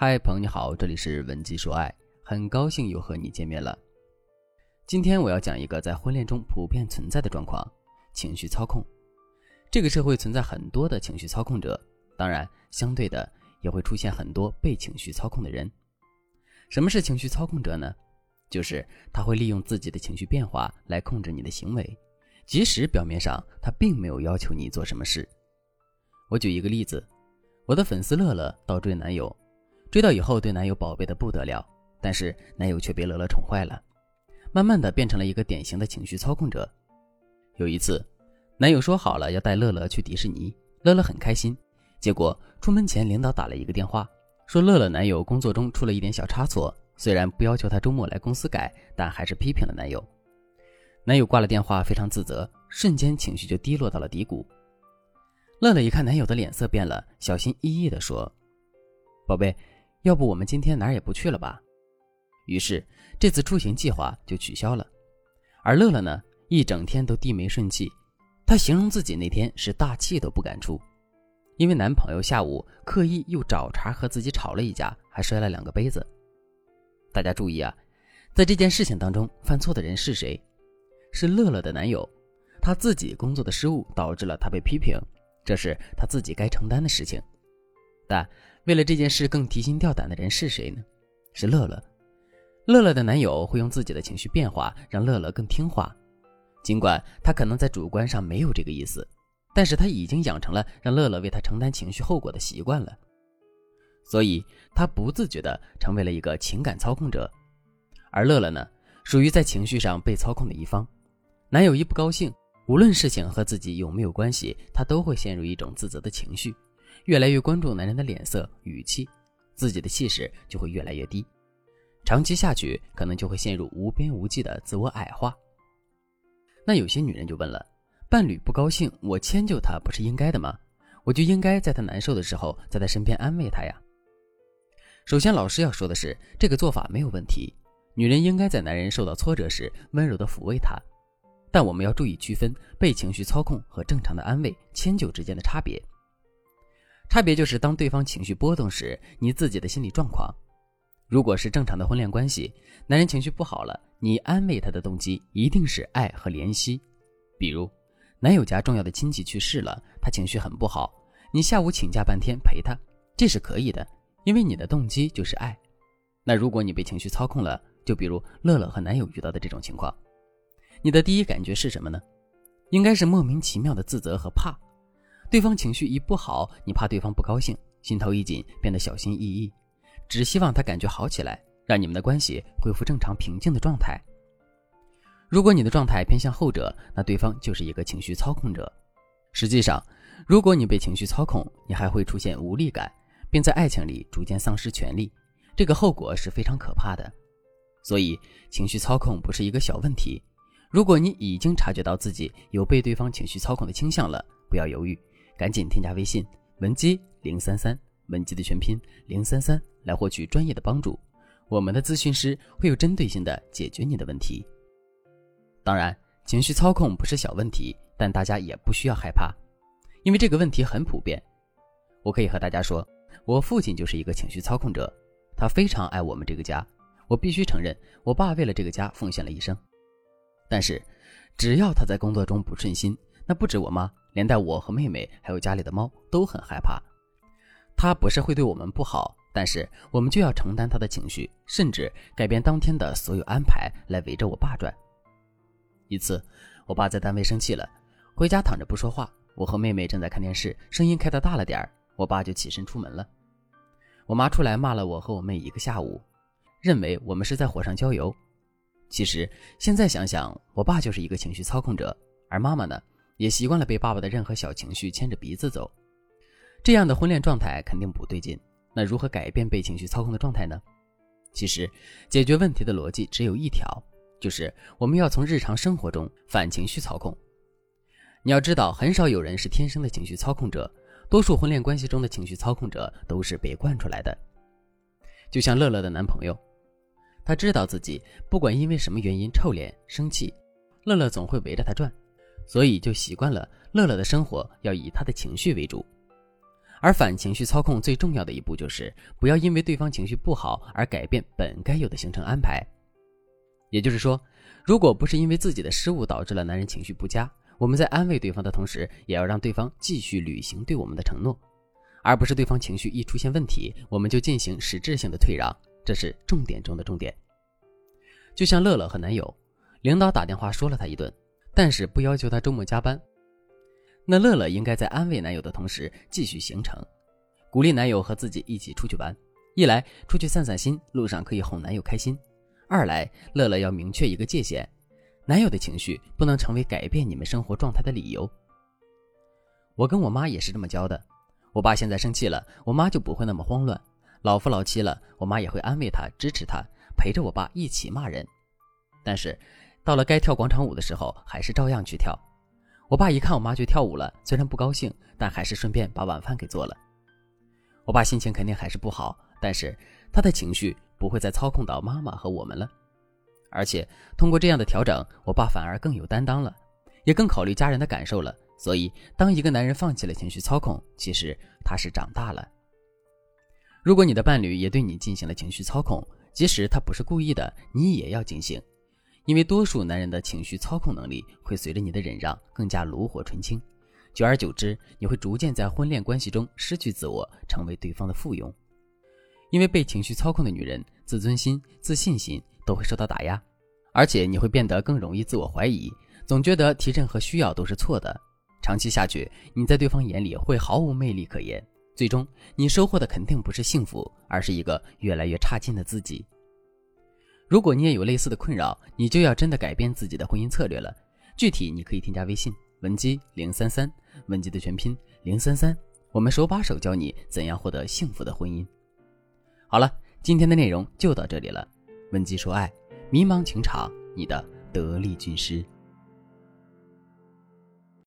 嗨，朋友你好，这里是文姬说爱，很高兴又和你见面了。今天我要讲一个在婚恋中普遍存在的状况——情绪操控。这个社会存在很多的情绪操控者，当然，相对的也会出现很多被情绪操控的人。什么是情绪操控者呢？就是他会利用自己的情绪变化来控制你的行为，即使表面上他并没有要求你做什么事。我举一个例子，我的粉丝乐乐倒追男友。追到以后，对男友宝贝的不得了，但是男友却被乐乐宠坏了，慢慢的变成了一个典型的情绪操控者。有一次，男友说好了要带乐乐去迪士尼，乐乐很开心。结果出门前，领导打了一个电话，说乐乐男友工作中出了一点小差错，虽然不要求他周末来公司改，但还是批评了男友。男友挂了电话，非常自责，瞬间情绪就低落到了低谷。乐乐一看男友的脸色变了，小心翼翼地说：“宝贝。”要不我们今天哪儿也不去了吧？于是这次出行计划就取消了。而乐乐呢，一整天都低眉顺气。她形容自己那天是大气都不敢出，因为男朋友下午刻意又找茬和自己吵了一架，还摔了两个杯子。大家注意啊，在这件事情当中，犯错的人是谁？是乐乐的男友，他自己工作的失误导致了他被批评，这是他自己该承担的事情。但为了这件事更提心吊胆的人是谁呢？是乐乐。乐乐的男友会用自己的情绪变化让乐乐更听话，尽管他可能在主观上没有这个意思，但是他已经养成了让乐乐为他承担情绪后果的习惯了，所以他不自觉地成为了一个情感操控者。而乐乐呢，属于在情绪上被操控的一方。男友一不高兴，无论事情和自己有没有关系，他都会陷入一种自责的情绪。越来越关注男人的脸色、语气，自己的气势就会越来越低，长期下去可能就会陷入无边无际的自我矮化。那有些女人就问了：伴侣不高兴，我迁就他不是应该的吗？我就应该在他难受的时候在他身边安慰他呀。首先，老师要说的是，这个做法没有问题，女人应该在男人受到挫折时温柔地抚慰他，但我们要注意区分被情绪操控和正常的安慰、迁就之间的差别。差别就是，当对方情绪波动时，你自己的心理状况。如果是正常的婚恋关系，男人情绪不好了，你安慰他的动机一定是爱和怜惜。比如，男友家重要的亲戚去世了，他情绪很不好，你下午请假半天陪他，这是可以的，因为你的动机就是爱。那如果你被情绪操控了，就比如乐乐和男友遇到的这种情况，你的第一感觉是什么呢？应该是莫名其妙的自责和怕。对方情绪一不好，你怕对方不高兴，心头一紧，变得小心翼翼，只希望他感觉好起来，让你们的关系恢复正常平静的状态。如果你的状态偏向后者，那对方就是一个情绪操控者。实际上，如果你被情绪操控，你还会出现无力感，并在爱情里逐渐丧失权利，这个后果是非常可怕的。所以，情绪操控不是一个小问题。如果你已经察觉到自己有被对方情绪操控的倾向了，不要犹豫。赶紧添加微信文姬零三三，文姬的全拼零三三，来获取专业的帮助。我们的咨询师会有针对性的解决你的问题。当然，情绪操控不是小问题，但大家也不需要害怕，因为这个问题很普遍。我可以和大家说，我父亲就是一个情绪操控者，他非常爱我们这个家。我必须承认，我爸为了这个家奉献了一生。但是，只要他在工作中不顺心，那不止我妈。连带我和妹妹还有家里的猫都很害怕，他不是会对我们不好，但是我们就要承担他的情绪，甚至改变当天的所有安排来围着我爸转。一次，我爸在单位生气了，回家躺着不说话，我和妹妹正在看电视，声音开的大了点儿，我爸就起身出门了。我妈出来骂了我和我妹一个下午，认为我们是在火上浇油。其实现在想想，我爸就是一个情绪操控者，而妈妈呢？也习惯了被爸爸的任何小情绪牵着鼻子走，这样的婚恋状态肯定不对劲。那如何改变被情绪操控的状态呢？其实，解决问题的逻辑只有一条，就是我们要从日常生活中反情绪操控。你要知道，很少有人是天生的情绪操控者，多数婚恋关系中的情绪操控者都是被惯出来的。就像乐乐的男朋友，他知道自己不管因为什么原因臭脸生气，乐乐总会围着他转。所以就习惯了乐乐的生活要以他的情绪为主，而反情绪操控最重要的一步就是不要因为对方情绪不好而改变本该有的行程安排。也就是说，如果不是因为自己的失误导致了男人情绪不佳，我们在安慰对方的同时，也要让对方继续履行对我们的承诺，而不是对方情绪一出现问题，我们就进行实质性的退让，这是重点中的重点。就像乐乐和男友，领导打电话说了他一顿，但是不要求他周末加班。那乐乐应该在安慰男友的同时继续行程，鼓励男友和自己一起出去玩。一来出去散散心，路上可以哄男友开心；二来乐乐要明确一个界限，男友的情绪不能成为改变你们生活状态的理由。我跟我妈也是这么教的。我爸现在生气了，我妈就不会那么慌乱；老夫老妻了，我妈也会安慰他、支持他，陪着我爸一起骂人。但是到了该跳广场舞的时候，还是照样去跳。我爸一看我妈去跳舞了，虽然不高兴，但还是顺便把晚饭给做了。我爸心情肯定还是不好，但是他的情绪不会再操控到妈妈和我们了。而且通过这样的调整，我爸反而更有担当了，也更考虑家人的感受了。所以，当一个男人放弃了情绪操控，其实他是长大了。如果你的伴侣也对你进行了情绪操控，即使他不是故意的，你也要警醒。因为多数男人的情绪操控能力会随着你的忍让更加炉火纯青，久而久之，你会逐渐在婚恋关系中失去自我，成为对方的附庸。因为被情绪操控的女人，自尊心、自信心都会受到打压，而且你会变得更容易自我怀疑，总觉得提任何需要都是错的。长期下去，你在对方眼里会毫无魅力可言，最终你收获的肯定不是幸福，而是一个越来越差劲的自己。如果你也有类似的困扰，你就要真的改变自己的婚姻策略了。具体你可以添加微信文姬零三三，文姬的全拼零三三，我们手把手教你怎样获得幸福的婚姻。好了，今天的内容就到这里了。文姬说爱，迷茫情场，你的得力军师。